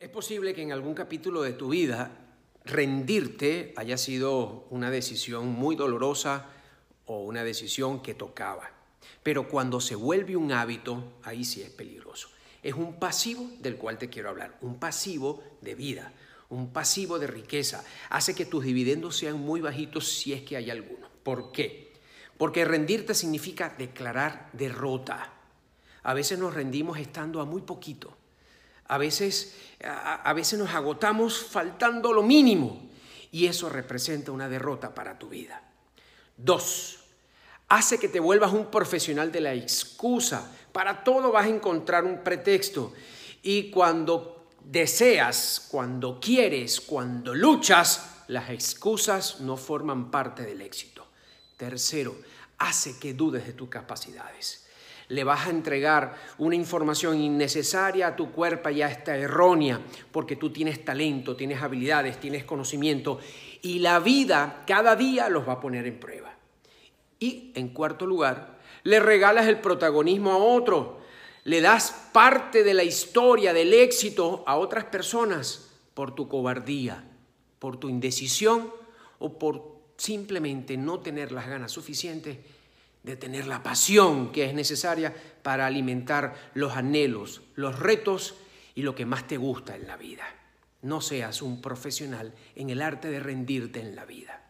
Es posible que en algún capítulo de tu vida rendirte haya sido una decisión muy dolorosa o una decisión que tocaba. Pero cuando se vuelve un hábito, ahí sí es peligroso. Es un pasivo del cual te quiero hablar, un pasivo de vida, un pasivo de riqueza. Hace que tus dividendos sean muy bajitos si es que hay alguno. ¿Por qué? Porque rendirte significa declarar derrota. A veces nos rendimos estando a muy poquito. A veces, a, veces nos agotamos faltando lo mínimo y eso representa una derrota para tu vida. Dos, hace que te vuelvas un profesional de la excusa. Para todo vas a encontrar un pretexto y cuando deseas, cuando quieres, cuando luchas, las excusas no forman parte del éxito. Tercero, hace que dudes de tus capacidades le vas a entregar una información innecesaria a tu cuerpo y está errónea, porque tú tienes talento, tienes habilidades, tienes conocimiento, y la vida cada día los va a poner en prueba. Y en cuarto lugar, le regalas el protagonismo a otro, le das parte de la historia, del éxito a otras personas por tu cobardía, por tu indecisión o por simplemente no tener las ganas suficientes de tener la pasión que es necesaria para alimentar los anhelos, los retos y lo que más te gusta en la vida. No seas un profesional en el arte de rendirte en la vida.